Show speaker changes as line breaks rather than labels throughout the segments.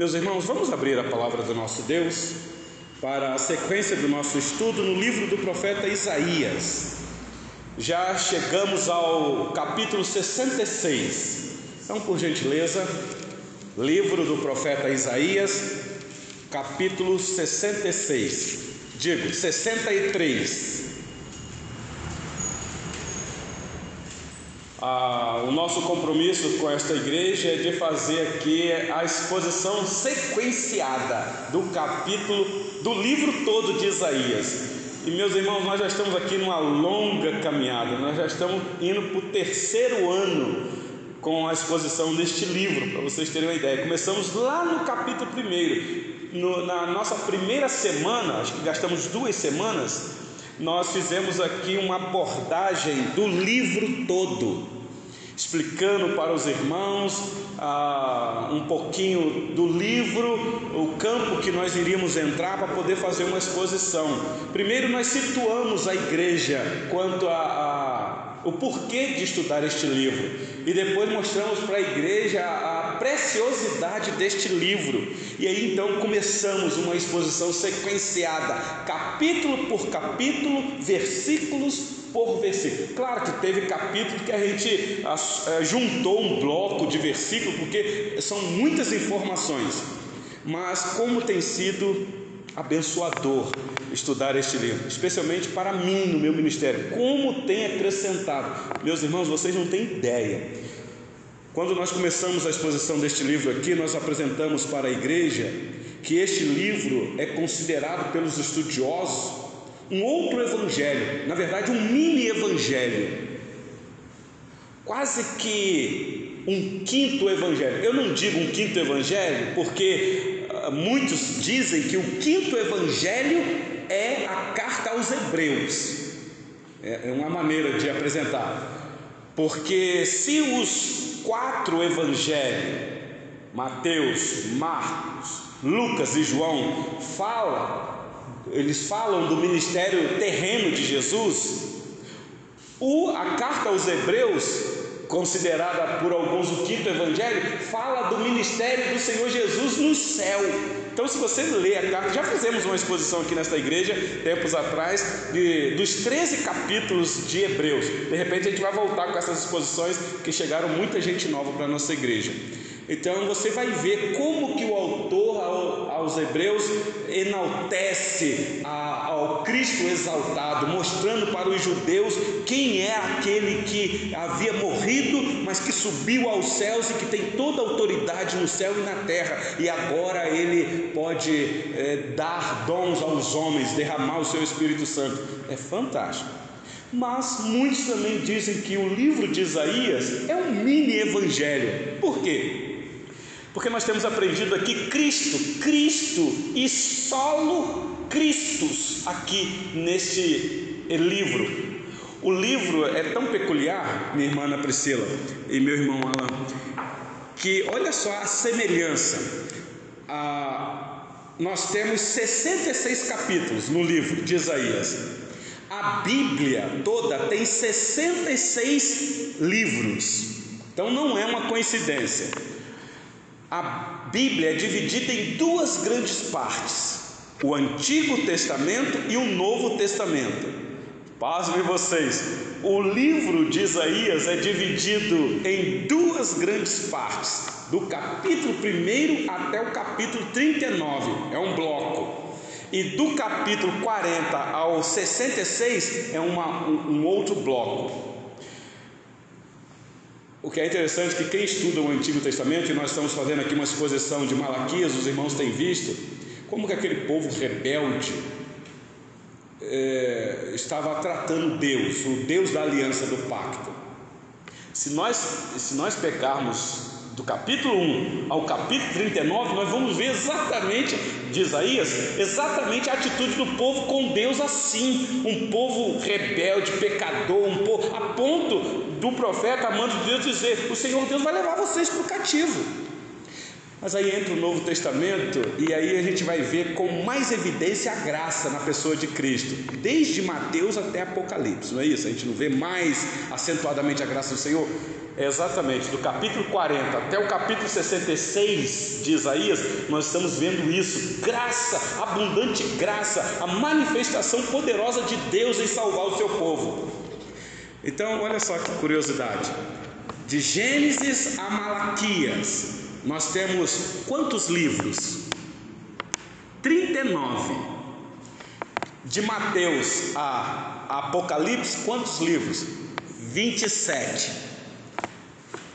Meus irmãos, vamos abrir a palavra do nosso Deus para a sequência do nosso estudo no livro do profeta Isaías. Já chegamos ao capítulo 66. Então, por gentileza, livro do profeta Isaías, capítulo 66. Digo, 63. Ah, o nosso compromisso com esta igreja é de fazer aqui a exposição sequenciada do capítulo, do livro todo de Isaías. E meus irmãos, nós já estamos aqui numa longa caminhada, nós já estamos indo para o terceiro ano com a exposição deste livro, para vocês terem uma ideia. Começamos lá no capítulo primeiro, no, na nossa primeira semana, acho que gastamos duas semanas, nós fizemos aqui uma abordagem do livro todo, explicando para os irmãos ah, um pouquinho do livro, o campo que nós iríamos entrar para poder fazer uma exposição. Primeiro, nós situamos a igreja quanto a, a o porquê de estudar este livro e depois mostramos para a igreja a preciosidade deste livro. E aí então começamos uma exposição sequenciada, capítulo por capítulo, versículos por versículo. Claro que teve capítulo que a gente é, juntou um bloco de versículos, porque são muitas informações, mas como tem sido abençoador estudar este livro, especialmente para mim no meu ministério. Como tem acrescentado, meus irmãos, vocês não têm ideia. Quando nós começamos a exposição deste livro aqui, nós apresentamos para a igreja que este livro é considerado pelos estudiosos um outro evangelho, na verdade, um mini evangelho, quase que um quinto evangelho. Eu não digo um quinto evangelho porque muitos dizem que o quinto evangelho é a carta aos Hebreus, é, é uma maneira de apresentar, porque se os quatro evangelhos, Mateus, Marcos, Lucas e João, falam eles falam do ministério terreno de Jesus, o, a carta aos Hebreus, considerada por alguns o quinto evangelho, fala do ministério do Senhor Jesus no céu. Então, se você ler a carta, já fizemos uma exposição aqui nesta igreja, tempos atrás, de, dos 13 capítulos de Hebreus. De repente, a gente vai voltar com essas exposições, que chegaram muita gente nova para a nossa igreja. Então você vai ver como que o autor aos Hebreus enaltece ao Cristo exaltado, mostrando para os judeus quem é aquele que havia morrido, mas que subiu aos céus e que tem toda a autoridade no céu e na terra, e agora ele pode é, dar dons aos homens, derramar o seu Espírito Santo. É fantástico. Mas muitos também dizem que o livro de Isaías é um mini evangelho. Por quê? Porque nós temos aprendido aqui Cristo, Cristo e solo Cristos aqui neste livro. O livro é tão peculiar, minha irmã Ana Priscila e meu irmão Alan, que olha só a semelhança. Ah, nós temos 66 capítulos no livro de Isaías. A Bíblia toda tem 66 livros. Então não é uma coincidência. A Bíblia é dividida em duas grandes partes: o Antigo Testamento e o Novo Testamento. Pasmem vocês, o livro de Isaías é dividido em duas grandes partes, do capítulo 1 até o capítulo 39, é um bloco. E do capítulo 40 ao 66 é uma, um, um outro bloco. O que é interessante é que quem estuda o Antigo Testamento, e nós estamos fazendo aqui uma exposição de Malaquias, os irmãos têm visto, como que aquele povo rebelde é, estava tratando Deus, o Deus da aliança do pacto. Se nós, se nós pegarmos do capítulo 1 ao capítulo 39, nós vamos ver exatamente, de Isaías, exatamente a atitude do povo com Deus assim, um povo rebelde, pecador, um povo, a ponto do profeta, amando de Deus, dizer: O Senhor Deus vai levar vocês para o cativo. Mas aí entra o Novo Testamento e aí a gente vai ver com mais evidência a graça na pessoa de Cristo, desde Mateus até Apocalipse, não é isso? A gente não vê mais acentuadamente a graça do Senhor. É exatamente, do capítulo 40 até o capítulo 66 de Isaías, nós estamos vendo isso, graça, abundante graça, a manifestação poderosa de Deus em salvar o seu povo. Então, olha só que curiosidade. De Gênesis a Malaquias, nós temos quantos livros? 39. De Mateus a Apocalipse, quantos livros? 27.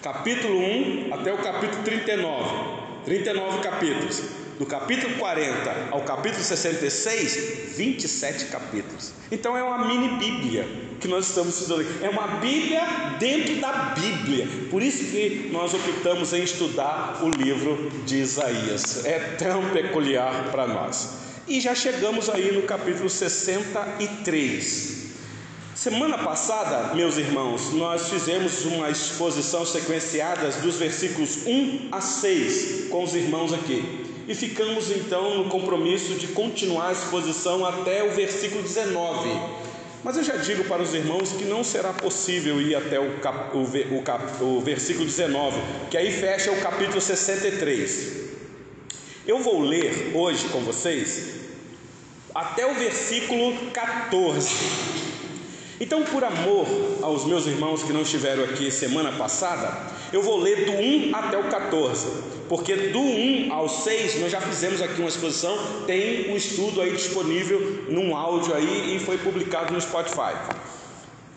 Capítulo 1 até o capítulo 39. 39 capítulos do capítulo 40 ao capítulo 66, 27 capítulos. Então é uma mini Bíblia que nós estamos estudando. É uma Bíblia dentro da Bíblia. Por isso que nós optamos em estudar o livro de Isaías. É tão peculiar para nós. E já chegamos aí no capítulo 63. Semana passada, meus irmãos, nós fizemos uma exposição sequenciada dos versículos 1 a 6 com os irmãos aqui. E ficamos então no compromisso de continuar a exposição até o versículo 19. Mas eu já digo para os irmãos que não será possível ir até o, cap, o, o, cap, o versículo 19, que aí fecha o capítulo 63. Eu vou ler hoje com vocês até o versículo 14. Então, por amor aos meus irmãos que não estiveram aqui semana passada, eu vou ler do 1 até o 14, porque do 1 ao 6 nós já fizemos aqui uma exposição, tem um estudo aí disponível num áudio aí e foi publicado no Spotify.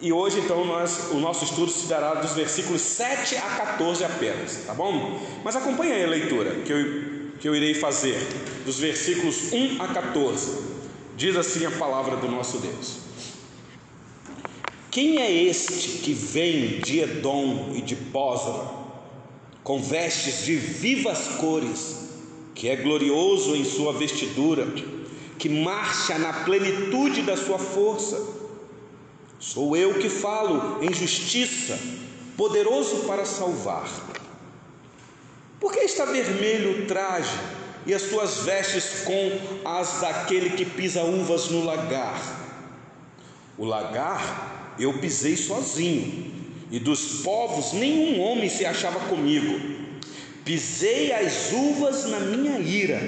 E hoje então nós, o nosso estudo se dará dos versículos 7 a 14 apenas, tá bom? Mas acompanhe aí a leitura que eu, que eu irei fazer, dos versículos 1 a 14. Diz assim a palavra do nosso Deus. Quem é este que vem de Edom e de Bósra, com vestes de vivas cores, que é glorioso em sua vestidura, que marcha na plenitude da sua força? Sou eu que falo em justiça, poderoso para salvar. Por que está vermelho o traje e as suas vestes com as daquele que pisa uvas no lagar? O lagar eu pisei sozinho, e dos povos nenhum homem se achava comigo. Pisei as uvas na minha ira,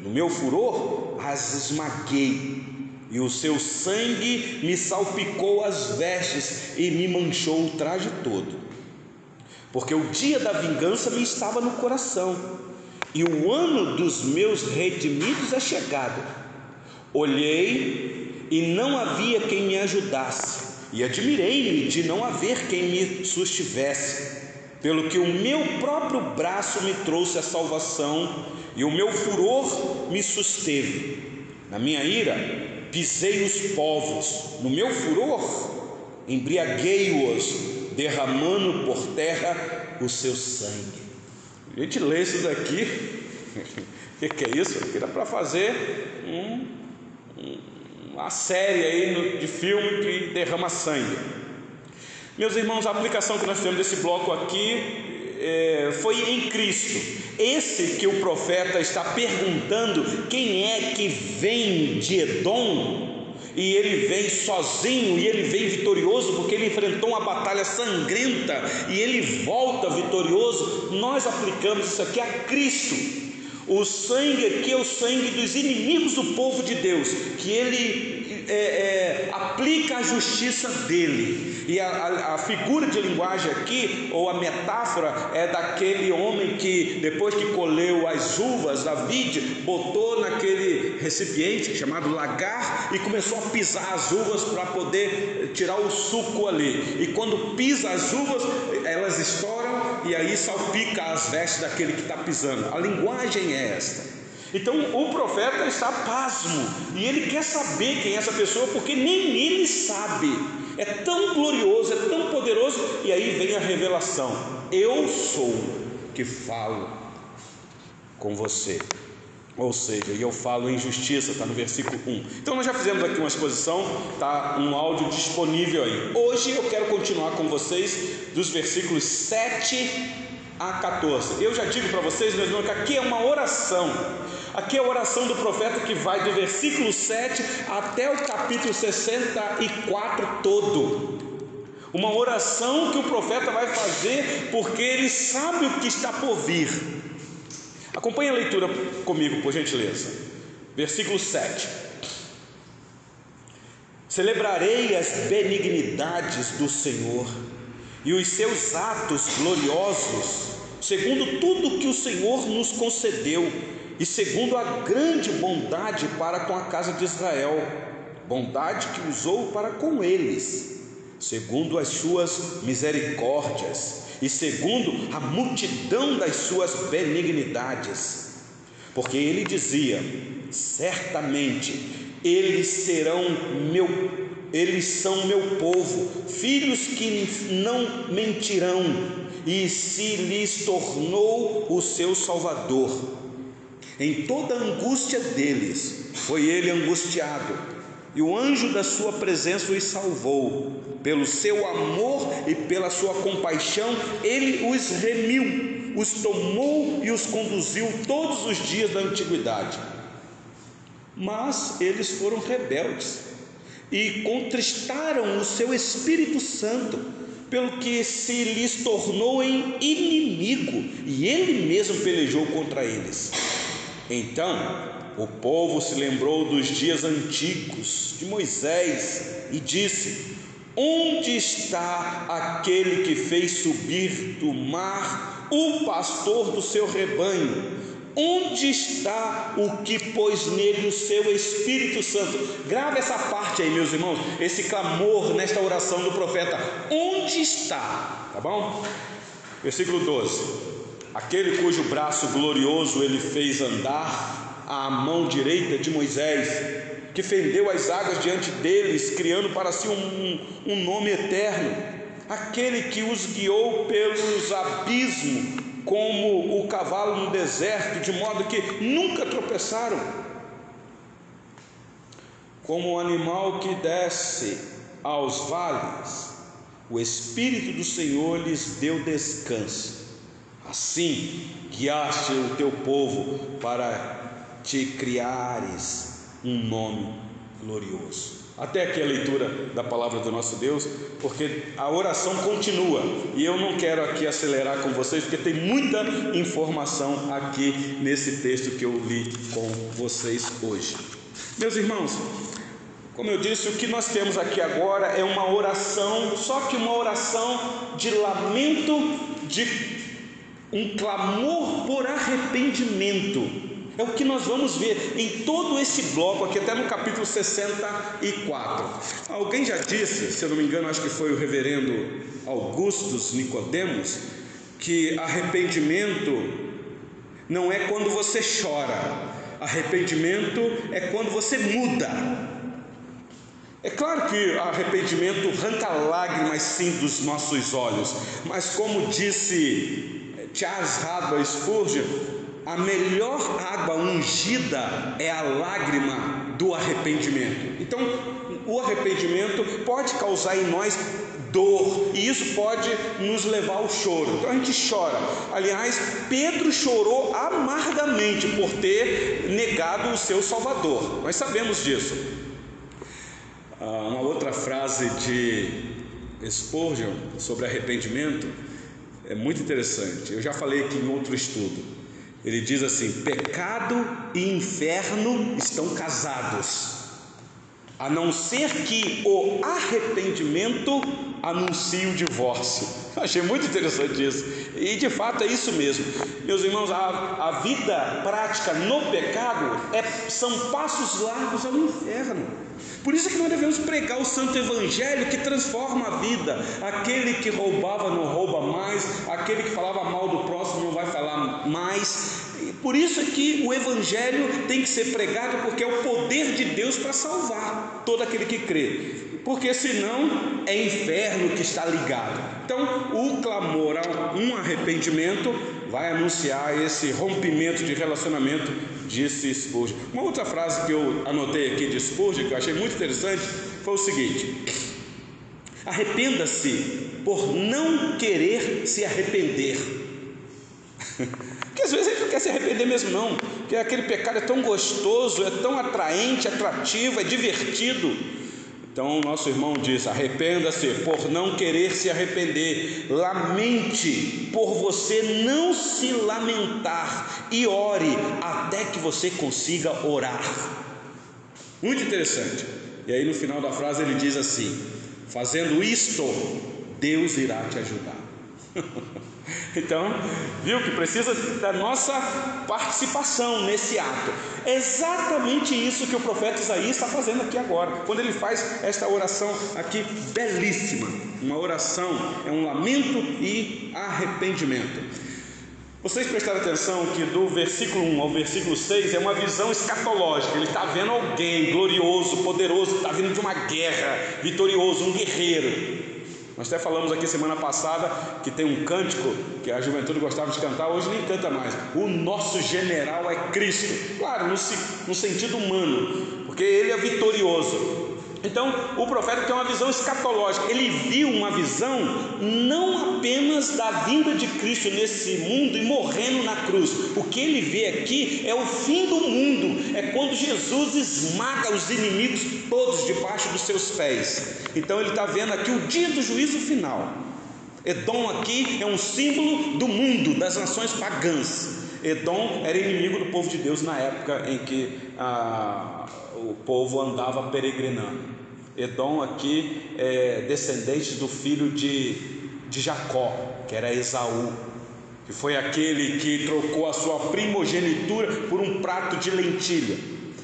no meu furor as esmaguei, e o seu sangue me salpicou as vestes e me manchou o traje todo. Porque o dia da vingança me estava no coração, e o ano dos meus redimidos é chegado. Olhei e não havia quem me ajudasse e admirei-me de não haver quem me sustivesse, pelo que o meu próprio braço me trouxe a salvação e o meu furor me susteve. Na minha ira, pisei os povos, no meu furor, embriaguei-os, derramando por terra o seu sangue. A gente lê isso daqui, o que, que, é isso? Dá para fazer um uma série aí de filme que derrama sangue. Meus irmãos, a aplicação que nós temos desse bloco aqui é, foi em Cristo. Esse que o profeta está perguntando quem é que vem de Edom, e ele vem sozinho e ele vem vitorioso porque ele enfrentou uma batalha sangrenta e ele volta vitorioso. Nós aplicamos isso aqui a Cristo. O sangue aqui é o sangue dos inimigos do povo de Deus, que ele é, é, aplica a justiça dele. E a, a, a, figura de linguagem aqui, ou a metáfora, é daquele homem que, depois que colheu as uvas da vide, botou naquele recipiente chamado lagar e começou a pisar as uvas para poder tirar o suco ali. E quando pisa as uvas, elas estouram e aí salpica as vestes daquele que está pisando. A linguagem é esta. Então o profeta está pasmo e ele quer saber quem é essa pessoa porque nem ele sabe. É tão glorioso, é tão poderoso, e aí vem a revelação: Eu sou que falo com você. Ou seja, eu falo em justiça, está no versículo 1. Então nós já fizemos aqui uma exposição, está um áudio disponível aí. Hoje eu quero continuar com vocês dos versículos 7 a 14. Eu já digo para vocês, meus irmãos, que aqui é uma oração. Aqui é a oração do profeta que vai do versículo 7 até o capítulo 64 todo. Uma oração que o profeta vai fazer porque ele sabe o que está por vir. Acompanhe a leitura comigo, por gentileza. Versículo 7. Celebrarei as benignidades do Senhor e os seus atos gloriosos, segundo tudo que o Senhor nos concedeu e segundo a grande bondade para com a casa de Israel, bondade que usou para com eles, segundo as suas misericórdias e segundo a multidão das suas benignidades. Porque ele dizia: certamente eles serão meu, eles são meu povo, filhos que não mentirão, e se lhes tornou o seu Salvador. Em toda a angústia deles, foi ele angustiado, e o anjo da sua presença os salvou. Pelo seu amor e pela sua compaixão, ele os remiu, os tomou e os conduziu todos os dias da antiguidade. Mas eles foram rebeldes e contristaram o seu Espírito Santo, pelo que se lhes tornou em inimigo, e ele mesmo pelejou contra eles. Então o povo se lembrou dos dias antigos de Moisés e disse: Onde está aquele que fez subir do mar o pastor do seu rebanho? Onde está o que pôs nele o seu Espírito Santo? Grave essa parte aí, meus irmãos, esse clamor nesta oração do profeta. Onde está? Tá bom? Versículo 12 aquele cujo braço glorioso ele fez andar à mão direita de Moisés, que fendeu as águas diante deles, criando para si um, um nome eterno, aquele que os guiou pelos abismos, como o cavalo no deserto, de modo que nunca tropeçaram, como o animal que desce aos vales, o Espírito do Senhor lhes deu descanso Assim guiaste o teu povo para te criares um nome glorioso. Até aqui a leitura da palavra do nosso Deus, porque a oração continua e eu não quero aqui acelerar com vocês, porque tem muita informação aqui nesse texto que eu li com vocês hoje. Meus irmãos, como eu disse, o que nós temos aqui agora é uma oração, só que uma oração de lamento, de um clamor por arrependimento. É o que nós vamos ver em todo esse bloco aqui, até no capítulo 64. Alguém já disse, se eu não me engano, acho que foi o reverendo Augustus Nicodemos, que arrependimento não é quando você chora, arrependimento é quando você muda. É claro que arrependimento arranca lágrimas sim dos nossos olhos, mas como disse Charles Hadwell Spurgeon, a melhor água ungida é a lágrima do arrependimento. Então, o arrependimento pode causar em nós dor, e isso pode nos levar ao choro. Então a gente chora. Aliás, Pedro chorou amargamente por ter negado o seu Salvador. Nós sabemos disso. Ah, uma outra frase de Spurgeon sobre arrependimento é muito interessante. Eu já falei aqui em outro estudo. Ele diz assim: pecado e inferno estão casados, a não ser que o arrependimento anuncie o divórcio. Achei muito interessante isso. E de fato é isso mesmo. Meus irmãos, a, a vida prática no pecado é, são passos largos ao inferno. Por isso que nós devemos pregar o santo evangelho que transforma a vida. Aquele que roubava não rouba mais, aquele que falava mal do próximo não vai falar mais. Por isso é que o evangelho tem que ser pregado porque é o poder de Deus para salvar todo aquele que crê. Porque senão é inferno que está ligado. Então, o clamor a um arrependimento vai anunciar esse rompimento de relacionamento disse Spurgeon. Uma outra frase que eu anotei aqui de Spurgeon, que eu achei muito interessante, foi o seguinte: Arrependa-se por não querer se arrepender. se arrepender mesmo não, porque aquele pecado é tão gostoso, é tão atraente, atrativo, é divertido. Então, nosso irmão diz: arrependa-se por não querer se arrepender, lamente por você não se lamentar e ore até que você consiga orar. Muito interessante. E aí, no final da frase, ele diz assim: fazendo isto, Deus irá te ajudar. Então, viu que precisa da nossa participação nesse ato. É exatamente isso que o profeta Isaías está fazendo aqui agora, quando ele faz esta oração aqui belíssima. Uma oração é um lamento e arrependimento. Vocês prestaram atenção que do versículo 1 ao versículo 6 é uma visão escatológica. Ele está vendo alguém glorioso, poderoso, está vindo de uma guerra, vitorioso, um guerreiro. Nós até falamos aqui semana passada que tem um cântico que a juventude gostava de cantar, hoje nem canta mais. O nosso general é Cristo. Claro, no, no sentido humano, porque ele é vitorioso. Então, o profeta tem uma visão escatológica. Ele viu uma visão não apenas da vinda de Cristo nesse mundo e morrendo na cruz. O que ele vê aqui é o fim do mundo. É quando Jesus esmaga os inimigos todos debaixo dos seus pés. Então, ele está vendo aqui o dia do juízo final. Edom aqui é um símbolo do mundo, das nações pagãs. Edom era inimigo do povo de Deus na época em que ah, o povo andava peregrinando. Edom aqui é descendente do filho de, de Jacó, que era Esaú, que foi aquele que trocou a sua primogenitura por um prato de lentilha.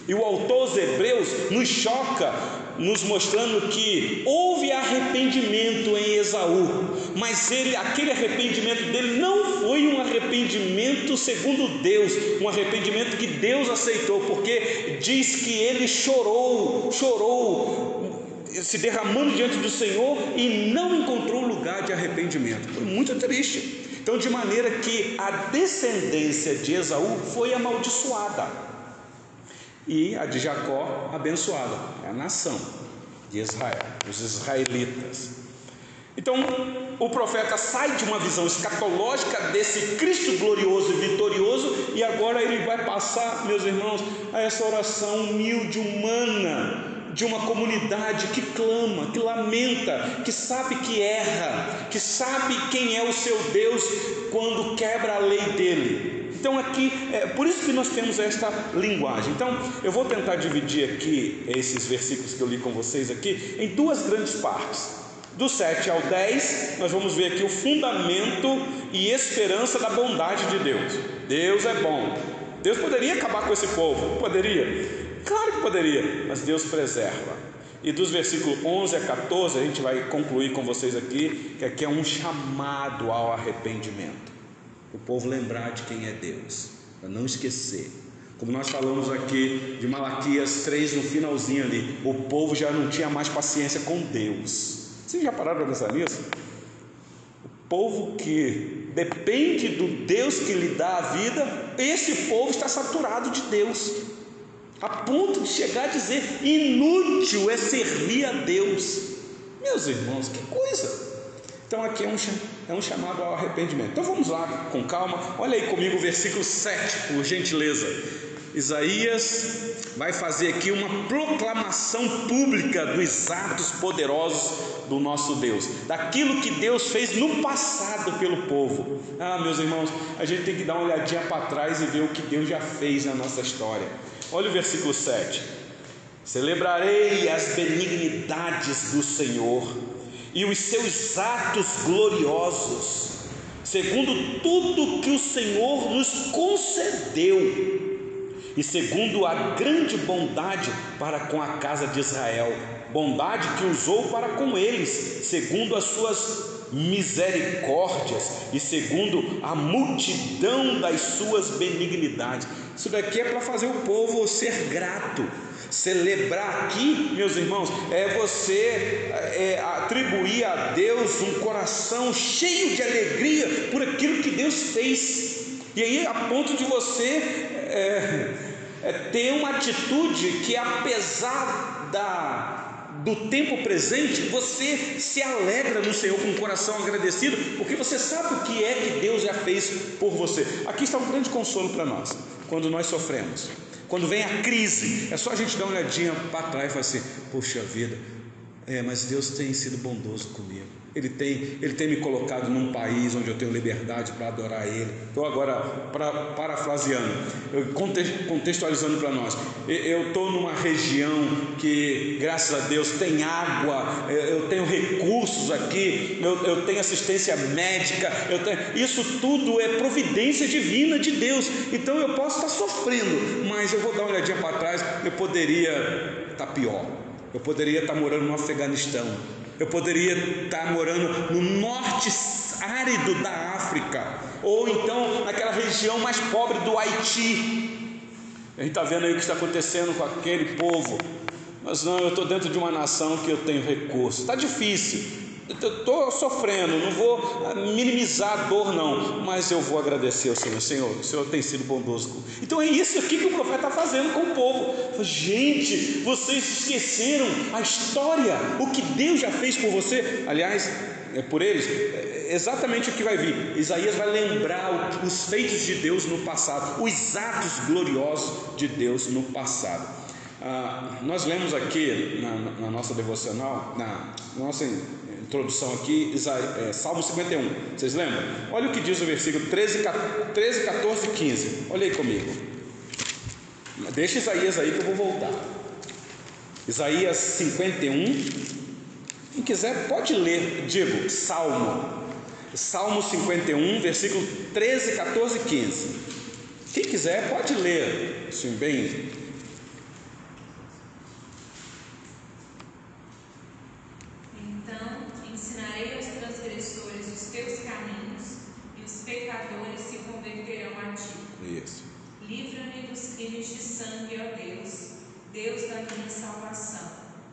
E o autor aos Hebreus nos choca, nos mostrando que houve arrependimento em Esaú, mas ele, aquele arrependimento dele não foi um arrependimento segundo Deus, um arrependimento que Deus aceitou, porque diz que ele chorou, chorou se derramando diante do Senhor e não encontrou lugar de arrependimento. Foi muito triste. Então, de maneira que a descendência de Esaú foi amaldiçoada e a de Jacó abençoada, é a nação de Israel, os israelitas. Então, o profeta sai de uma visão escatológica desse Cristo glorioso e vitorioso, e agora ele vai passar, meus irmãos, a essa oração humilde, humana, de uma comunidade que clama, que lamenta, que sabe que erra, que sabe quem é o seu Deus quando quebra a lei dele. Então aqui, é por isso que nós temos esta linguagem. Então, eu vou tentar dividir aqui esses versículos que eu li com vocês aqui em duas grandes partes. Do 7 ao 10, nós vamos ver aqui o fundamento e esperança da bondade de Deus. Deus é bom. Deus poderia acabar com esse povo? Poderia. Claro que poderia, mas Deus preserva. E dos versículos 11 a 14, a gente vai concluir com vocês aqui, que aqui é um chamado ao arrependimento. O povo lembrar de quem é Deus, para não esquecer. Como nós falamos aqui de Malaquias 3 no finalzinho ali, o povo já não tinha mais paciência com Deus. Vocês já pararam para pensar nisso? O povo que depende do Deus que lhe dá a vida, esse povo está saturado de Deus a ponto de chegar a dizer: inútil é servir a Deus. Meus irmãos, que coisa! Então aqui é um, é um chamado ao arrependimento. Então vamos lá, com calma. Olha aí comigo o versículo 7, por gentileza. Isaías vai fazer aqui uma proclamação pública dos atos poderosos do nosso Deus, daquilo que Deus fez no passado pelo povo. Ah, meus irmãos, a gente tem que dar uma olhadinha para trás e ver o que Deus já fez na nossa história. Olha o versículo 7. Celebrarei as benignidades do Senhor e os seus atos gloriosos, segundo tudo que o Senhor nos concedeu, e segundo a grande bondade para com a casa de Israel, bondade que usou para com eles, segundo as suas misericórdias e segundo a multidão das suas benignidades. Isso daqui é para fazer o povo ser grato. Celebrar aqui, meus irmãos, é você é, atribuir a Deus um coração cheio de alegria por aquilo que Deus fez. E aí, a ponto de você é, é, ter uma atitude que, apesar da do tempo presente, você se alegra no Senhor com o coração agradecido, porque você sabe o que é que Deus já fez por você. Aqui está um grande consolo para nós, quando nós sofremos. Quando vem a crise, é só a gente dar uma olhadinha para trás e falar assim: Poxa vida, é, mas Deus tem sido bondoso comigo. Ele tem, ele tem me colocado num país onde eu tenho liberdade para adorar Ele. Estou agora pra, parafraseando, contextualizando para nós. Eu estou numa região que, graças a Deus, tem água, eu tenho recursos aqui, eu, eu tenho assistência médica, tenho, isso tudo é providência divina de Deus. Então eu posso estar sofrendo, mas eu vou dar uma olhadinha para trás, eu poderia estar pior. Eu poderia estar morando no Afeganistão, eu poderia estar morando no norte árido da África, ou então naquela região mais pobre do Haiti. A gente está vendo aí o que está acontecendo com aquele povo. Mas não, eu estou dentro de uma nação que eu tenho recursos. Está difícil, Estou sofrendo, não vou minimizar a dor, não, mas eu vou agradecer ao Senhor. Senhor, o Senhor tem sido bondoso. Então é isso aqui que o profeta está fazendo com o povo. Gente, vocês esqueceram a história, o que Deus já fez por você. Aliás, é por eles, é exatamente o que vai vir. Isaías vai lembrar os feitos de Deus no passado, os atos gloriosos de Deus no passado. Ah, nós lemos aqui na, na nossa devocional, na nossa introdução aqui, é, Salmo 51. Vocês lembram? Olha o que diz o versículo 13, 13 14 e 15. Olha aí comigo. Deixa Isaías aí que eu vou voltar. Isaías 51. Quem quiser pode ler, digo, Salmo. Salmo 51, versículo 13, 14 e 15. Quem quiser pode ler, assim, bem
Deus da minha salvação,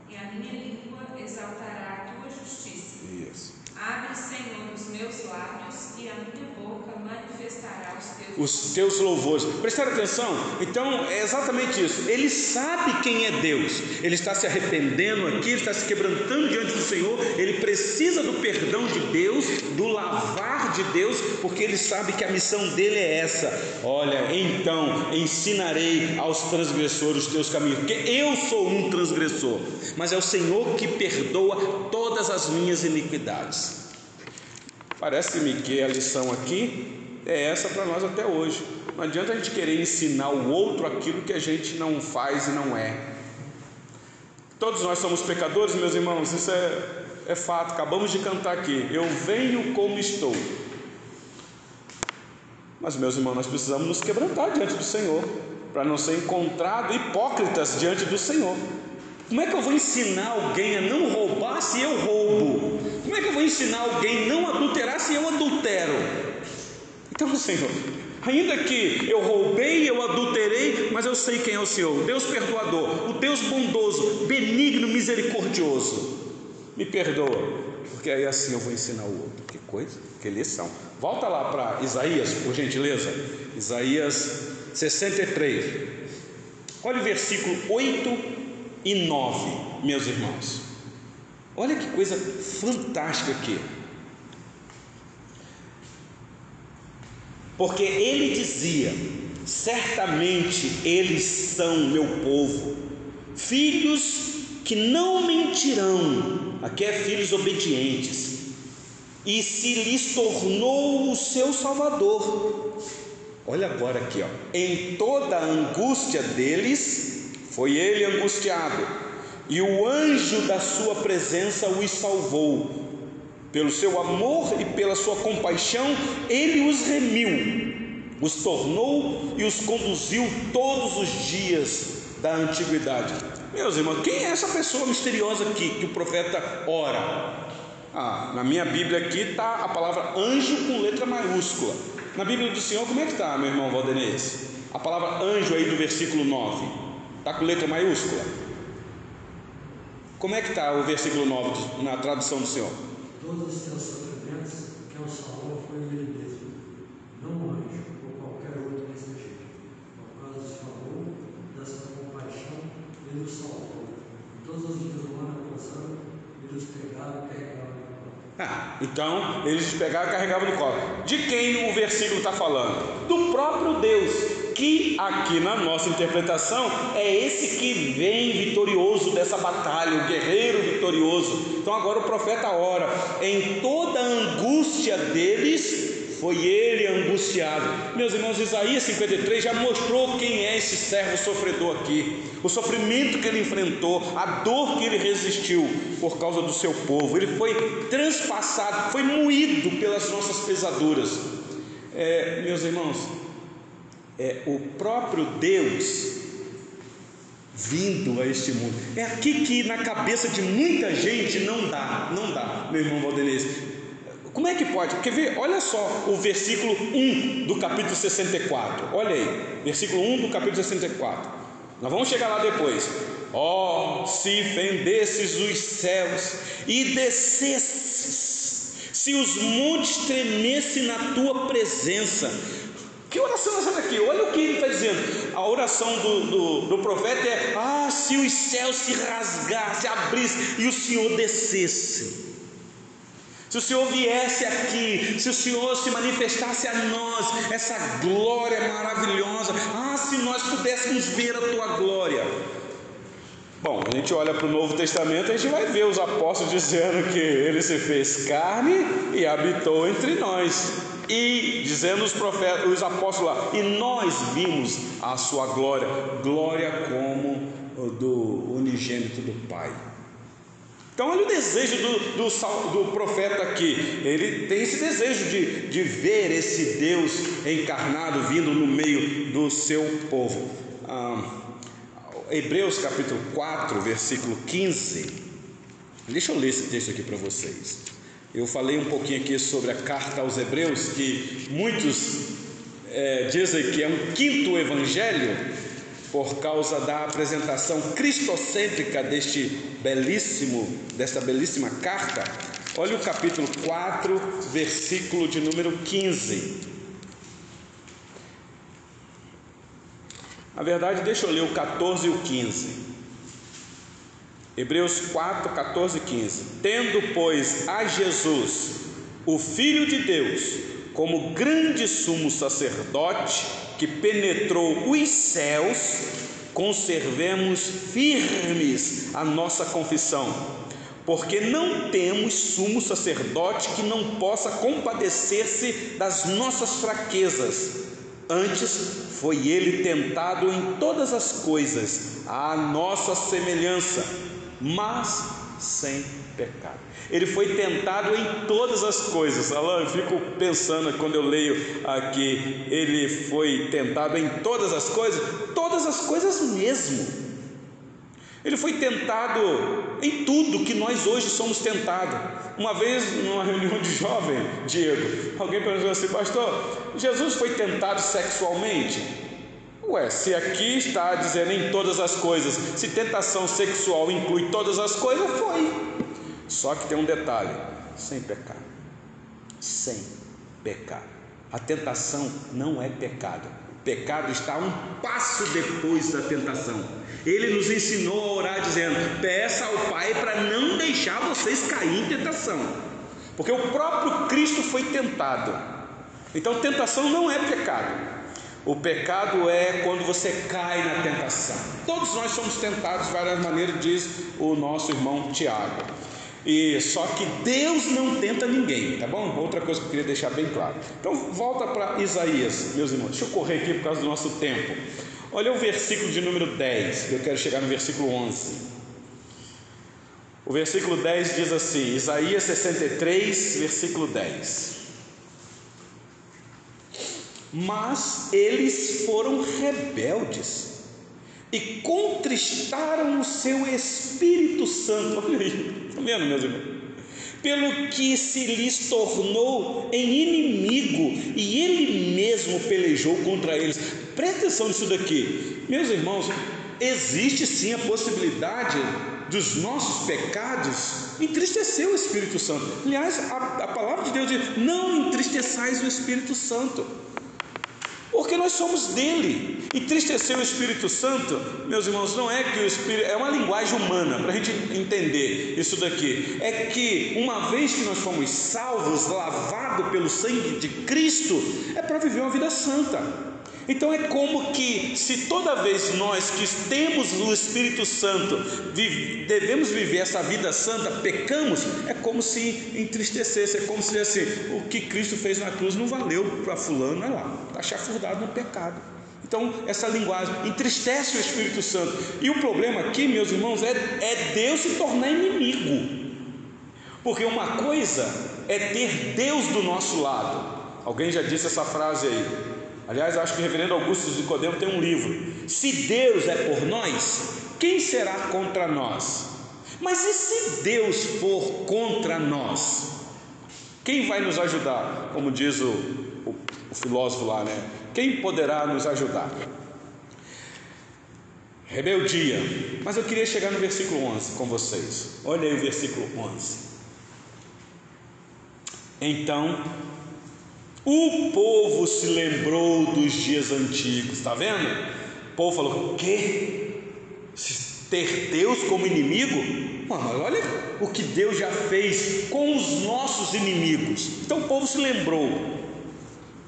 e a minha língua exaltará a tua justiça.
Isso.
Abre, Senhor, os meus lábios, e a minha boca manifestará os teus,
louvores. Prestar atenção? Então é exatamente isso. Ele sabe quem é Deus. Ele está se arrependendo aqui, ele está se quebrantando diante do Senhor. Ele precisa do perdão de Deus, do lavar de Deus, porque ele sabe que a missão dele é essa. Olha, então ensinarei aos transgressores os teus caminhos, porque eu sou um transgressor, mas é o Senhor que perdoa todas as minhas iniquidades. Parece-me que a lição aqui é essa para nós até hoje. Não adianta a gente querer ensinar o outro aquilo que a gente não faz e não é. Todos nós somos pecadores, meus irmãos, isso é, é fato. Acabamos de cantar aqui. Eu venho como estou. Mas, meus irmãos, nós precisamos nos quebrantar diante do Senhor, para não ser encontrado hipócritas diante do Senhor. Como é que eu vou ensinar alguém a não roubar se eu roubo? Como é que eu vou ensinar alguém a não adulterar se eu adultero? Então, Senhor, ainda que eu roubei, eu adulterei, mas eu sei quem é o Senhor, Deus perdoador, o Deus bondoso, benigno, misericordioso. Me perdoa, porque aí assim eu vou ensinar o outro. Que coisa, que lição. Volta lá para Isaías, por gentileza. Isaías 63. Olha o versículo 8 e 9, meus irmãos. Olha que coisa fantástica aqui. Porque ele dizia: certamente eles são meu povo, filhos que não mentirão, aqui é filhos obedientes, e se lhes tornou o seu salvador. Olha agora aqui, ó. Em toda a angústia deles, foi ele angustiado, e o anjo da sua presença os salvou. Pelo seu amor e pela sua compaixão, ele os remiu, os tornou e os conduziu todos os dias da antiguidade. Meus irmãos, quem é essa pessoa misteriosa aqui que o profeta ora? Ah, na minha Bíblia aqui está a palavra anjo com letra maiúscula. Na Bíblia do Senhor, como é que está, meu irmão Valdenez? A palavra anjo aí do versículo 9. Está com letra maiúscula? Como é que está o versículo 9 na tradução do Senhor?
todos os teus sofrimentos, porque o Salvador foi ele mesmo, não um anjo ou qualquer outro mensageiro, por causa do favor, da sua compaixão e do Salvador. Todos os dias do ano passado, eles pegaram e carregavam no copo.
Ah, então eles pegaram e carregavam no copo. De quem o versículo está falando? Do próprio Deus que aqui na nossa interpretação é esse que vem vitorioso dessa batalha, o guerreiro vitorioso. Então agora o profeta ora, em toda a angústia deles, foi ele angustiado. Meus irmãos, Isaías 53 já mostrou quem é esse servo sofredor aqui, o sofrimento que ele enfrentou, a dor que ele resistiu por causa do seu povo. Ele foi transpassado, foi moído pelas nossas pesaduras. É, meus irmãos, é o próprio Deus vindo a este mundo. É aqui que na cabeça de muita gente não dá, não dá, meu irmão Valdenez. Como é que pode? Quer ver? Olha só o versículo 1 do capítulo 64. Olha aí, versículo 1 do capítulo 64. Nós vamos chegar lá depois. Ó, oh, se fendesses os céus e descesses, se os montes tremessem na tua presença, que oração é essa daqui? Olha o que ele está dizendo. A oração do, do, do, profeta é: Ah, se os céus se rasgassem, abrissem e o Senhor descesse. Se o Senhor viesse aqui, se o Senhor se manifestasse a nós, essa glória maravilhosa, ah, se nós pudéssemos ver a tua glória. Bom, a gente olha para o Novo Testamento, a gente vai ver os apóstolos dizendo que ele se fez carne e habitou entre nós. E dizendo os profetas, os apóstolos lá, e nós vimos a sua glória, glória como do unigênito do Pai. Então, olha o desejo do, do, do, profeta aqui. Ele tem esse desejo de, de ver esse Deus encarnado vindo no meio do seu povo. Ah, Hebreus capítulo 4, versículo 15. Deixa eu ler esse texto aqui para vocês. Eu falei um pouquinho aqui sobre a carta aos Hebreus, que muitos é, dizem que é um quinto evangelho, por causa da apresentação cristocêntrica deste belíssimo, desta belíssima carta. Olha o capítulo 4, versículo de número 15. Na verdade, deixa eu ler o 14 e o 15. Hebreus 4, 14 e 15. Tendo, pois, a Jesus, o Filho de Deus, como grande sumo sacerdote que penetrou os céus, conservemos firmes a nossa confissão, porque não temos sumo sacerdote que não possa compadecer-se das nossas fraquezas. Antes foi ele tentado em todas as coisas, à nossa semelhança mas sem pecado. Ele foi tentado em todas as coisas. Alain, eu fico pensando quando eu leio aqui, ele foi tentado em todas as coisas, todas as coisas mesmo. Ele foi tentado em tudo que nós hoje somos tentados. Uma vez, numa reunião de jovem, Diego, alguém perguntou assim, pastor, Jesus foi tentado sexualmente? Ué, se aqui está dizendo em todas as coisas, se tentação sexual inclui todas as coisas, foi. Só que tem um detalhe: sem pecado. Sem pecado. A tentação não é pecado. O pecado está um passo depois da tentação. Ele nos ensinou a orar dizendo: peça ao Pai para não deixar vocês cair em tentação. Porque o próprio Cristo foi tentado. Então, tentação não é pecado. O pecado é quando você cai na tentação. Todos nós somos tentados de várias maneiras, diz o nosso irmão Tiago. E só que Deus não tenta ninguém, tá bom? Outra coisa que eu queria deixar bem claro. Então volta para Isaías, meus irmãos. Deixa eu correr aqui por causa do nosso tempo. Olha o versículo de número 10, eu quero chegar no versículo 11. O versículo 10 diz assim: Isaías 63, versículo 10 mas eles foram rebeldes e contristaram o seu Espírito Santo. Olha aí, está vendo, meus irmãos? Pelo que se lhes tornou em inimigo e ele mesmo pelejou contra eles. Presta atenção nisso daqui, meus irmãos. Existe sim a possibilidade dos nossos pecados entristecer o Espírito Santo. Aliás, a, a palavra de Deus diz: não entristeçais o Espírito Santo. Porque nós somos dele. Entristecer o Espírito Santo, meus irmãos, não é que o Espírito. É uma linguagem humana, para a gente entender isso daqui. É que uma vez que nós fomos salvos, lavados pelo sangue de Cristo, é para viver uma vida santa. Então é como que se toda vez nós que temos o Espírito Santo devemos viver essa vida santa, pecamos, é como se entristecesse, é como se assim, o que Cristo fez na cruz não valeu para fulano, olha lá, está chafurdado no pecado. Então, essa linguagem entristece o Espírito Santo. E o problema aqui, meus irmãos, é, é Deus se tornar inimigo. Porque uma coisa é ter Deus do nosso lado. Alguém já disse essa frase aí. Aliás, acho que o reverendo Augusto de Nicodemo tem um livro. Se Deus é por nós, quem será contra nós? Mas e se Deus for contra nós? Quem vai nos ajudar? Como diz o, o, o filósofo lá, né? Quem poderá nos ajudar? Rebeldia. Mas eu queria chegar no versículo 11 com vocês. Olha aí o versículo 11. Então o povo se lembrou dos dias antigos, está vendo? O povo falou: que? Ter Deus como inimigo? mas olha o que Deus já fez com os nossos inimigos. Então o povo se lembrou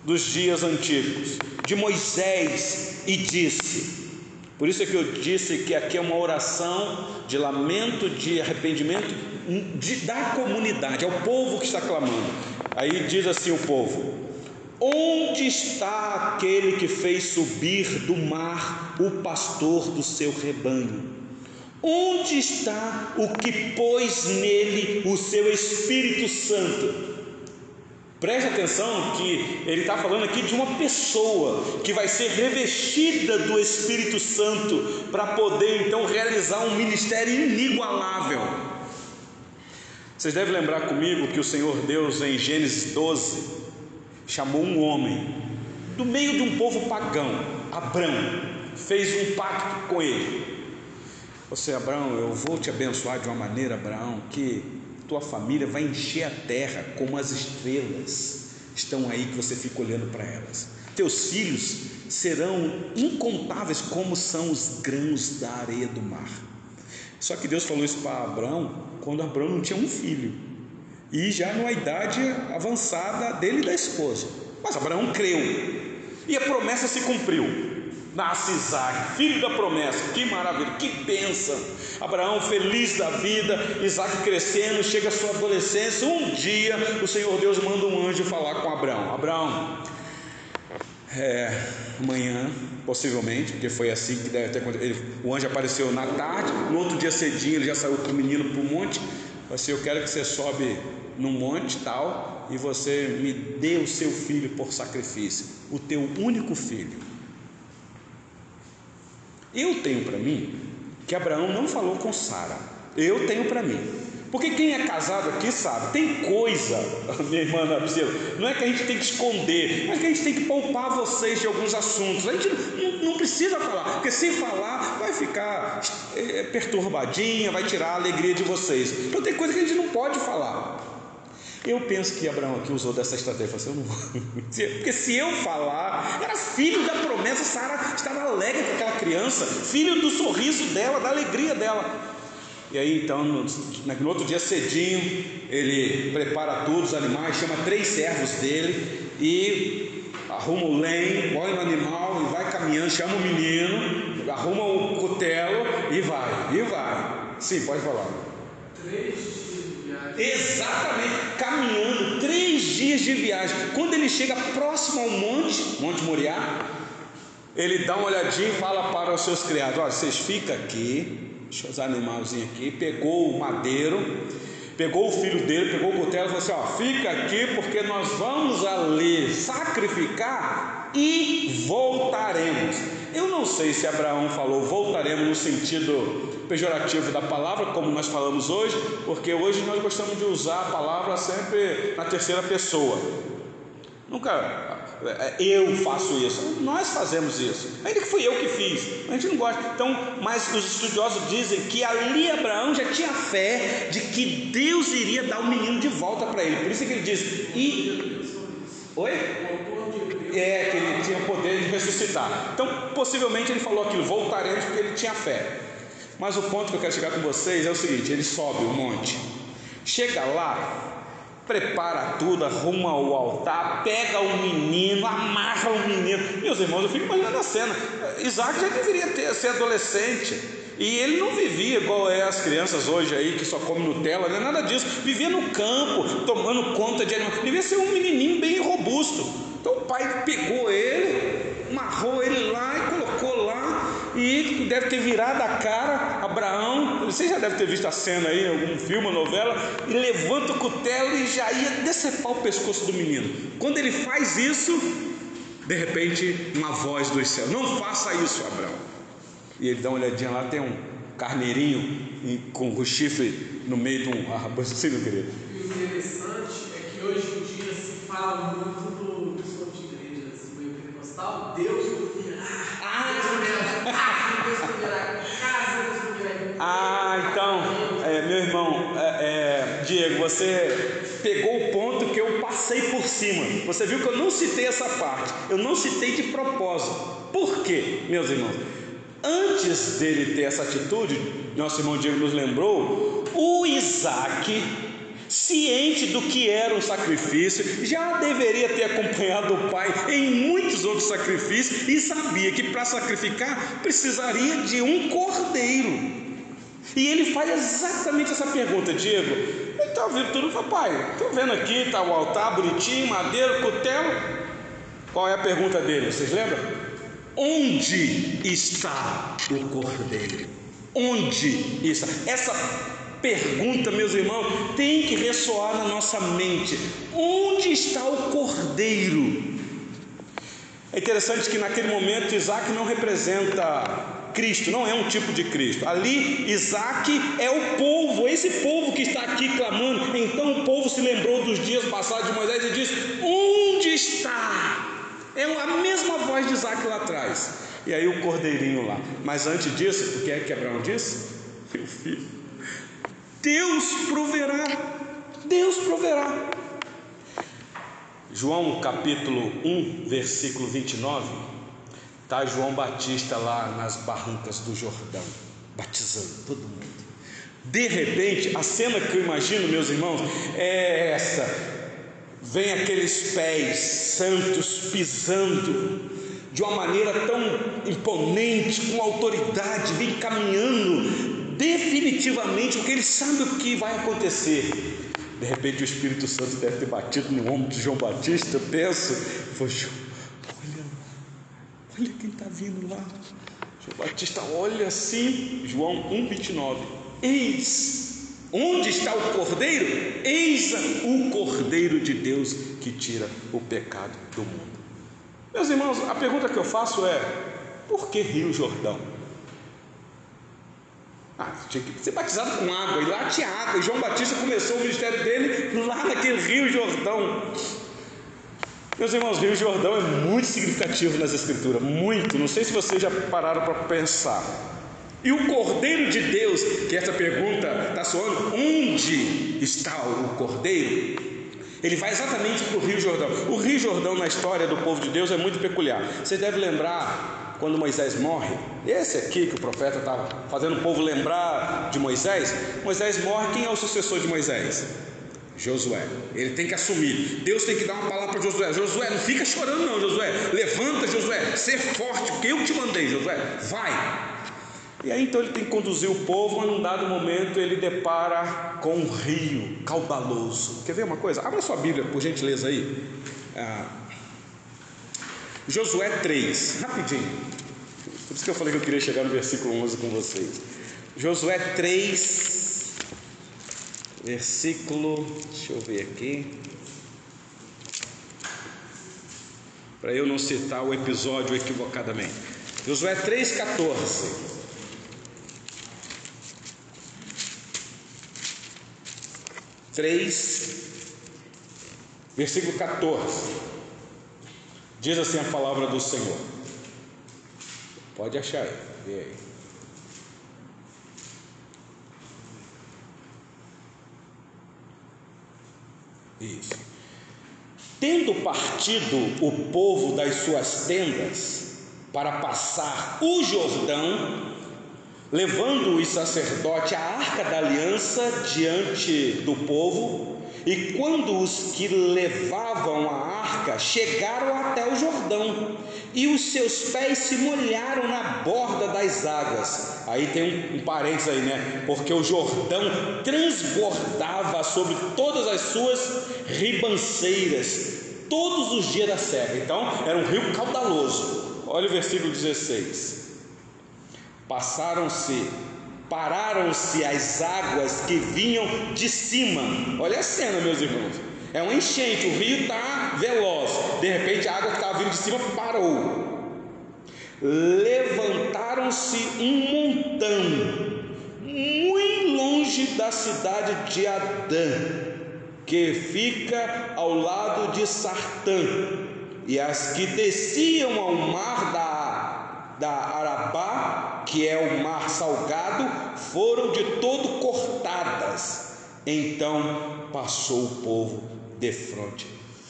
dos dias antigos, de Moisés, e disse: por isso é que eu disse que aqui é uma oração de lamento, de arrependimento de, da comunidade, é o povo que está clamando. Aí diz assim o povo: Onde está aquele que fez subir do mar o pastor do seu rebanho? Onde está o que pôs nele o seu Espírito Santo? Preste atenção que ele está falando aqui de uma pessoa que vai ser revestida do Espírito Santo para poder então realizar um ministério inigualável. Vocês devem lembrar comigo que o Senhor Deus em Gênesis 12 chamou um homem do meio de um povo pagão, Abrão, fez um pacto com ele. Você, Abraão, eu vou te abençoar de uma maneira, Abraão, que tua família vai encher a terra como as estrelas estão aí que você fica olhando para elas. Teus filhos serão incontáveis como são os grãos da areia do mar. Só que Deus falou isso para Abraão quando Abraão não tinha um filho e já numa idade avançada dele e da esposa. Mas Abraão creu e a promessa se cumpriu. Nasce Isaac, filho da promessa, que maravilha, que bênção. Abraão feliz da vida, Isaac crescendo, chega à sua adolescência. Um dia o Senhor Deus manda um anjo falar com Abraão: Abraão, é, amanhã, possivelmente, porque foi assim que deve ter acontecido. O anjo apareceu na tarde, no outro dia cedinho ele já saiu com o menino para o monte. Assim, eu quero que você sobe num monte tal e você me dê o seu filho por sacrifício, o teu único filho. Eu tenho para mim que Abraão não falou com Sara. Eu tenho para mim. Porque quem é casado aqui sabe, tem coisa, minha irmã Ana não é que a gente tem que esconder, mas que a gente tem que poupar vocês de alguns assuntos. A gente não, precisa falar, porque se falar vai ficar é, perturbadinha, vai tirar a alegria de vocês. Então tem coisa que a gente não pode falar. Eu penso que Abraão aqui usou dessa estratégia, assim, eu não vou, porque se eu falar, era filho da promessa, Sara estava alegre com aquela criança, filho do sorriso dela, da alegria dela. E aí então, no, no outro dia cedinho, ele prepara todos os animais, chama três servos dele e arruma o lenho, põe no animal e vai caminhando, chama o menino, arruma o cutelo e vai, e vai. Sim, pode falar.
Três
Exatamente, caminhando três dias de viagem. Quando ele chega próximo ao monte, Monte Moriá, ele dá uma olhadinha e fala para os seus criados: Olha, vocês ficam aqui, deixa os animalzinhos aqui. Pegou o madeiro, pegou o filho dele, pegou o cutelo e falou assim: Ó, fica aqui porque nós vamos ali sacrificar e voltaremos. Eu não sei se Abraão falou voltaremos no sentido pejorativo da palavra, como nós falamos hoje, porque hoje nós gostamos de usar a palavra sempre na terceira pessoa. Nunca é, eu faço isso, nós fazemos isso. Ainda que fui eu que fiz, a gente não gosta. Então, mas os estudiosos dizem que ali Abraão já tinha fé de que Deus iria dar o menino de volta para ele. Por isso que ele diz: e. Oi?
O
é que ele tinha poder de ressuscitar. Então, possivelmente ele falou aquilo, voltaremos porque ele tinha fé. Mas o ponto que eu quero chegar com vocês é o seguinte: ele sobe o monte, chega lá, prepara tudo, arruma o altar, pega o menino, amarra o menino. Meus irmãos, eu fico imaginando a cena. Isaac já deveria ter, ser adolescente. E ele não vivia igual é as crianças hoje aí que só comem Nutella, não é nada disso. Vivia no campo, tomando conta de animais. Devia ser um menininho bem robusto. Então o pai pegou ele, amarrou ele lá e colocou lá. E deve ter virado a cara, Abraão, você já deve ter visto a cena aí algum filme, ou novela, e levanta o cutelo e já ia decepar o pescoço do menino. Quando ele faz isso, de repente, uma voz dos céus: Não faça isso, Abraão. E ele dá uma olhadinha lá, tem um carneirinho com o chifre no meio de um arbusto, meu querido.
E o interessante é que hoje em dia se fala muito do, pentecostal, Deus proverá. Ah, Deus casa, Deus casa, Deus proverá.
Ah, então, é, meu irmão, é, é, Diego, você pegou o ponto que eu passei por cima. Você viu que eu não citei essa parte, eu não citei de propósito. Por quê, meus irmãos? Antes dele ter essa atitude, nosso irmão Diego nos lembrou, o Isaac, ciente do que era um sacrifício, já deveria ter acompanhado o pai em muitos outros sacrifícios e sabia que para sacrificar precisaria de um cordeiro. E ele faz exatamente essa pergunta, Diego. Ele está ouvindo tudo, fala, pai, estou vendo aqui, está o altar bonitinho, madeira, cutelo. Qual é a pergunta dele? Vocês lembram? Onde está o cordeiro? Onde está? Essa pergunta, meus irmãos, tem que ressoar na nossa mente. Onde está o cordeiro? É interessante que naquele momento Isaac não representa Cristo, não é um tipo de Cristo. Ali, Isaac é o povo, esse povo que está aqui clamando. Então o povo se lembrou dos dias passados de Moisés e disse: Onde está? É a mesma voz de Isaac lá atrás. E aí o cordeirinho lá. Mas antes disso, o que é que Abraão disse? Meu filho, Deus proverá. Deus proverá. João capítulo 1, versículo 29. Está João Batista lá nas barrancas do Jordão, batizando todo mundo. De repente, a cena que eu imagino, meus irmãos, é essa: vem aqueles pés santos pisando de uma maneira tão imponente, com autoridade, vem caminhando definitivamente, porque ele sabe o que vai acontecer. De repente o Espírito Santo deve ter batido no ombro de João Batista, eu penso, João, olha, olha quem está vindo lá. João Batista olha assim, João 1,29, eis Onde está o cordeiro? Eis o cordeiro de Deus que tira o pecado do mundo. Meus irmãos, a pergunta que eu faço é: por que Rio Jordão? Ah, tinha que ser batizado com água, e lá tinha água, e João Batista começou o ministério dele lá naquele Rio Jordão. Meus irmãos, Rio Jordão é muito significativo nas Escrituras, muito. Não sei se vocês já pararam para pensar. E o Cordeiro de Deus, que essa pergunta está soando, onde está o Cordeiro? Ele vai exatamente para o Rio Jordão. O Rio Jordão na história do povo de Deus é muito peculiar. Você deve lembrar quando Moisés morre, esse aqui que o profeta está fazendo o povo lembrar de Moisés. Moisés morre, quem é o sucessor de Moisés? Josué, ele tem que assumir. Deus tem que dar uma palavra para Josué. Josué, não fica chorando, não, Josué. Levanta, Josué, ser forte, porque eu te mandei, Josué. Vai, e aí então ele tem que conduzir o povo, mas num dado momento ele depara com um rio caudaloso. Quer ver uma coisa? Abra sua Bíblia, por gentileza aí. Ah, Josué 3, rapidinho. Por isso que eu falei que eu queria chegar no versículo 11 com vocês. Josué 3, versículo, deixa eu ver aqui. Para eu não citar o episódio equivocadamente. Josué 3,14. 3, versículo 14. Diz assim a palavra do Senhor. Pode achar aí, vê aí. Isso. Tendo partido o povo das suas tendas para passar o Jordão, levando os sacerdotes a arca da aliança diante do povo, e quando os que levavam a arca chegaram até o Jordão, e os seus pés se molharam na borda das águas. Aí tem um, um parênteses aí, né? Porque o Jordão transbordava sobre todas as suas ribanceiras, todos os dias da serra. Então, era um rio caudaloso. Olha o versículo 16. Passaram-se, pararam-se as águas que vinham de cima. Olha a cena, meus irmãos. É um enchente, o rio está veloz. De repente a água que estava vindo de cima parou. Levantaram-se um montão, muito longe da cidade de Adã, que fica ao lado de Sartã, e as que desciam ao mar da, da Arabá, que é o mar salgado, foram de todo cortadas. Então passou o povo de frente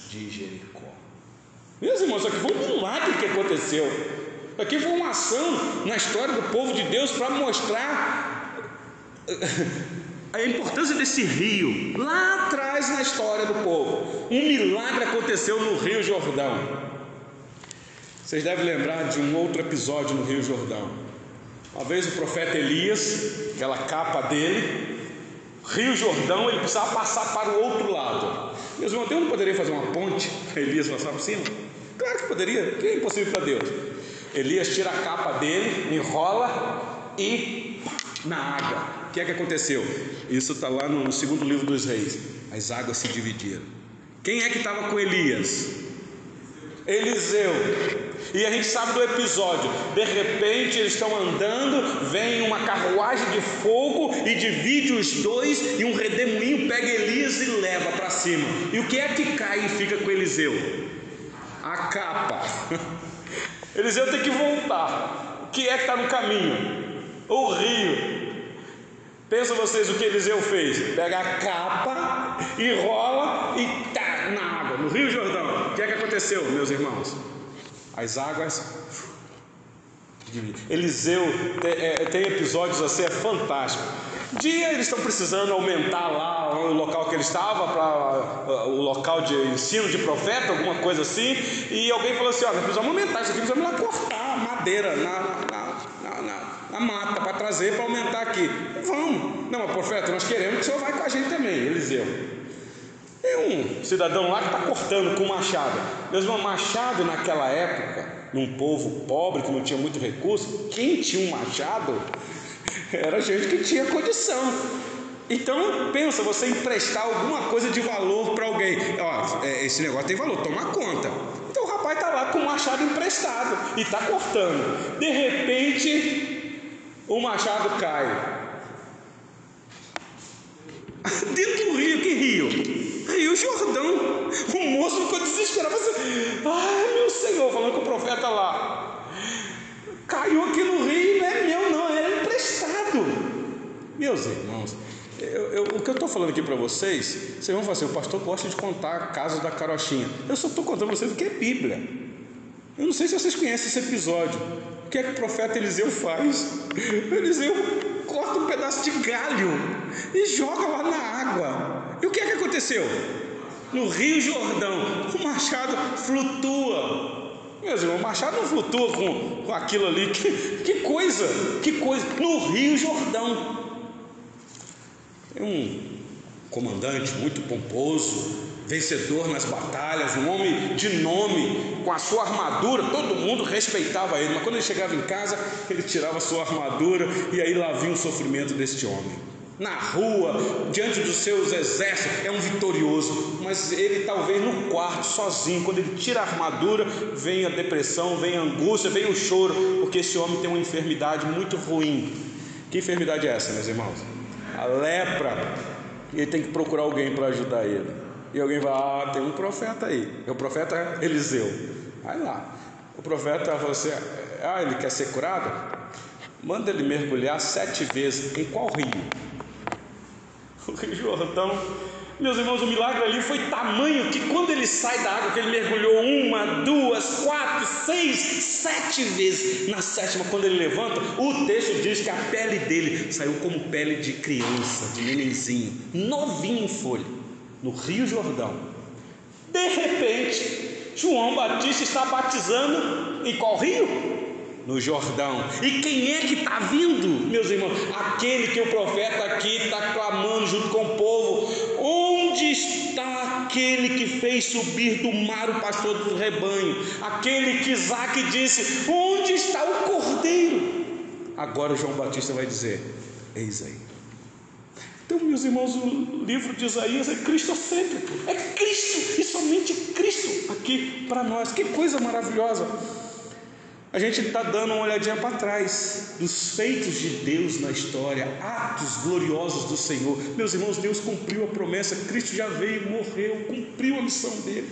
de Jericó. Meus irmãos, isso aqui foi um milagre que aconteceu. Isso aqui foi uma ação na história do povo de Deus para mostrar a importância desse rio lá atrás na história do povo. Um milagre aconteceu no Rio Jordão. Vocês devem lembrar de um outro episódio no Rio Jordão. Uma vez o profeta Elias, aquela capa dele, Rio Jordão, ele precisava passar para o outro lado. Meus irmãos, Deus não poderia fazer uma ponte para Elias passar por cima? Claro que poderia, que é impossível para Deus. Elias tira a capa dele, enrola e na água. O que é que aconteceu? Isso está lá no segundo livro dos reis. As águas se dividiram. Quem é que estava com Elias? Eliseu. E a gente sabe do episódio. De repente eles estão andando, vem uma carruagem de fogo e divide os dois, e um redemoinho pega Elias e leva para cima. E o que é que cai e fica com Eliseu? A capa. Eliseu tem que voltar. O que é que está no caminho? O rio. Pensa vocês o que Eliseu fez? Pega a capa, enrola e tá na água, no Rio Jordão. O que é que aconteceu, meus irmãos? As águas. Eliseu tem, é, tem episódios assim, é fantástico. Dia eles estão precisando aumentar lá o local que ele estava para o local de ensino de profeta, alguma coisa assim, e alguém falou assim: olha, precisamos aumentar isso aqui, precisamos lá cortar madeira na, na, na, na, na mata para trazer para aumentar aqui. Vamos, não, mas profeta, nós queremos que o senhor vai com a gente também, Eliseu. Tem um cidadão lá que está cortando com machado. Mesmo machado naquela época, num povo pobre que não tinha muito recurso, quem tinha um machado era gente que tinha condição. Então, pensa, você emprestar alguma coisa de valor para alguém. Ó, esse negócio tem valor, toma conta. Então o rapaz está lá com o machado emprestado e está cortando. De repente, o machado cai. Dentro do rio, que rio? Rio Jordão. O moço ficou desesperado. Assim, Ai, meu Senhor, falando com o profeta lá. Caiu aqui no rio, não é meu, não, era emprestado. Meus irmãos, eu, eu, o que eu estou falando aqui para vocês, vocês vão falar assim: o pastor gosta de contar casos da carochinha. Eu só estou contando para vocês o que é Bíblia. Eu não sei se vocês conhecem esse episódio. O que é que o profeta Eliseu faz? Eliseu corta um pedaço de galho e joga lá na água. E o que é que aconteceu? No Rio Jordão, o machado flutua. Meus irmãos, o machado não flutua com, com aquilo ali. Que, que coisa, que coisa. No Rio Jordão. Tem um comandante muito pomposo, vencedor nas batalhas, um homem de nome, com a sua armadura, todo mundo respeitava ele, mas quando ele chegava em casa, ele tirava a sua armadura e aí lá vinha o sofrimento deste homem. Na rua, diante dos seus exércitos, é um vitorioso, mas ele talvez no quarto, sozinho, quando ele tira a armadura, vem a depressão, vem a angústia, vem o choro, porque esse homem tem uma enfermidade muito ruim. Que enfermidade é essa, meus irmãos? A lepra. E ele tem que procurar alguém para ajudar ele. E alguém vai, ah, tem um profeta aí. É o profeta Eliseu. Vai lá. O profeta falou assim: ah, ele quer ser curado? Manda ele mergulhar sete vezes. Em qual rio? O Rio Jordão Meus irmãos, o milagre ali foi tamanho que quando ele sai da água, que ele mergulhou uma, duas, quatro, seis, sete vezes, na sétima, quando ele levanta, o texto diz que a pele dele saiu como pele de criança, de nenenzinho, novinho em folha, no Rio Jordão. De repente, João Batista está batizando em qual rio? No Jordão. E quem é que está vindo, meus irmãos? Aquele que o profeta aqui está clamando junto com o povo: onde está aquele que fez subir do mar o pastor do rebanho? Aquele que Isaac disse: onde está o cordeiro? Agora João Batista vai dizer: eis aí. Então, meus irmãos, o livro de Isaías é cristocêntrico, é Cristo e somente Cristo aqui para nós. Que coisa maravilhosa! A gente está dando uma olhadinha para trás dos feitos de Deus na história, atos gloriosos do Senhor. Meus irmãos, Deus cumpriu a promessa, Cristo já veio, morreu, cumpriu a missão dele.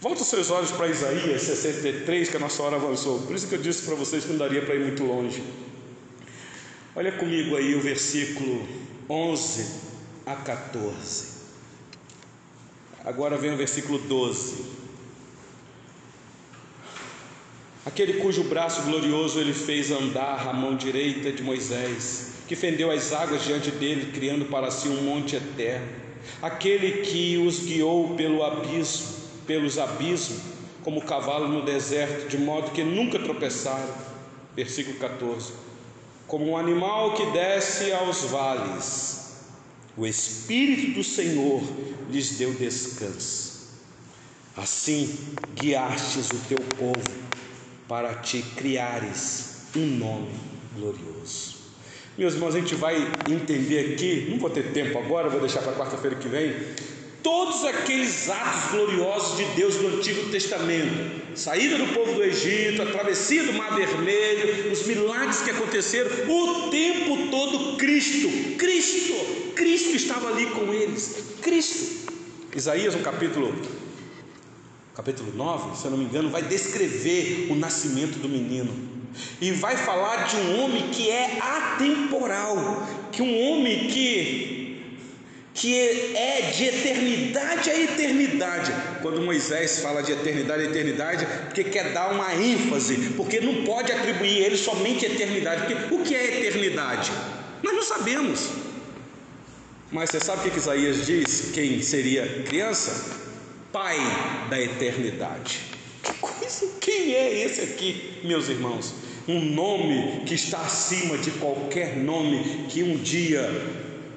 Volta os seus olhos para Isaías 63, que a nossa hora avançou. Por isso que eu disse para vocês que não daria para ir muito longe. Olha comigo aí o versículo 11 a 14. Agora vem o versículo 12. Aquele cujo braço glorioso ele fez andar a mão direita de Moisés, que fendeu as águas diante dele, criando para si um monte eterno. Aquele que os guiou pelo abismo, pelos abismos, como cavalo no deserto, de modo que nunca tropeçaram. Versículo 14. Como um animal que desce aos vales, o Espírito do Senhor lhes deu descanso. Assim guiastes o teu povo para te criares um nome glorioso. Meus irmãos, a gente vai entender aqui, não vou ter tempo agora, vou deixar para quarta-feira que vem, todos aqueles atos gloriosos de Deus no Antigo Testamento, saída do povo do Egito, a travessia do Mar Vermelho, os milagres que aconteceram, o tempo todo Cristo, Cristo, Cristo estava ali com eles, Cristo. Isaías, no capítulo capítulo 9, se eu não me engano, vai descrever o nascimento do menino. E vai falar de um homem que é atemporal, que um homem que que é de eternidade a eternidade. Quando Moisés fala de eternidade a eternidade, porque quer dar uma ênfase, porque não pode atribuir ele somente eternidade. Porque o que é eternidade? Nós não sabemos. Mas você sabe o que Isaías diz? Quem seria criança? Pai da eternidade. Que coisa, quem é esse aqui, meus irmãos? Um nome que está acima de qualquer nome que um dia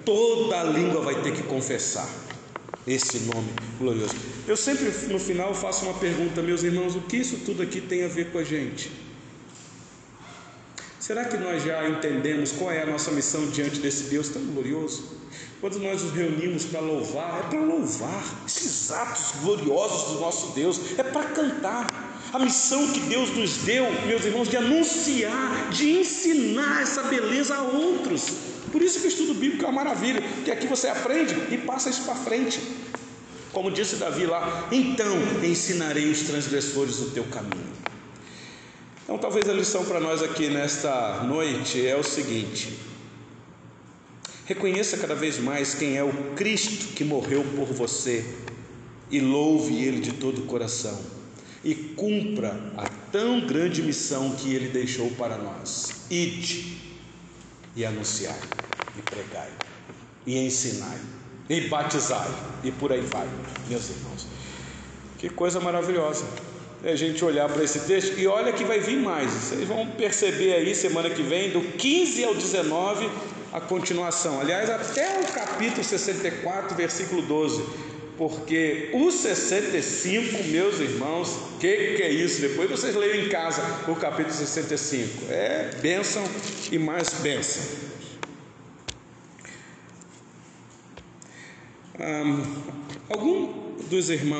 toda a língua vai ter que confessar. Esse nome glorioso. Eu sempre no final faço uma pergunta, meus irmãos: o que isso tudo aqui tem a ver com a gente? Será que nós já entendemos qual é a nossa missão diante desse Deus tão glorioso? Quando nós nos reunimos para louvar, é para louvar esses atos gloriosos do nosso Deus, é para cantar. A missão que Deus nos deu, meus irmãos, de anunciar, de ensinar essa beleza a outros. Por isso que o estudo bíblico é uma maravilha, que aqui você aprende e passa isso para frente. Como disse Davi lá, então ensinarei os transgressores o teu caminho. Então, talvez a lição para nós aqui nesta noite é o seguinte: Reconheça cada vez mais quem é o Cristo que morreu por você e louve Ele de todo o coração e cumpra a tão grande missão que Ele deixou para nós. Ide e anunciai, e pregai, e ensinai, e batizai, e por aí vai, meus irmãos. Que coisa maravilhosa é a gente olhar para esse texto e olha que vai vir mais. Vocês vão perceber aí semana que vem, do 15 ao 19 a continuação. Aliás, até o capítulo 64, versículo 12. Porque o 65, meus irmãos, que, que é isso? Depois vocês leiam em casa o capítulo 65. É bênção e mais bênção. Um, algum dos irmãos.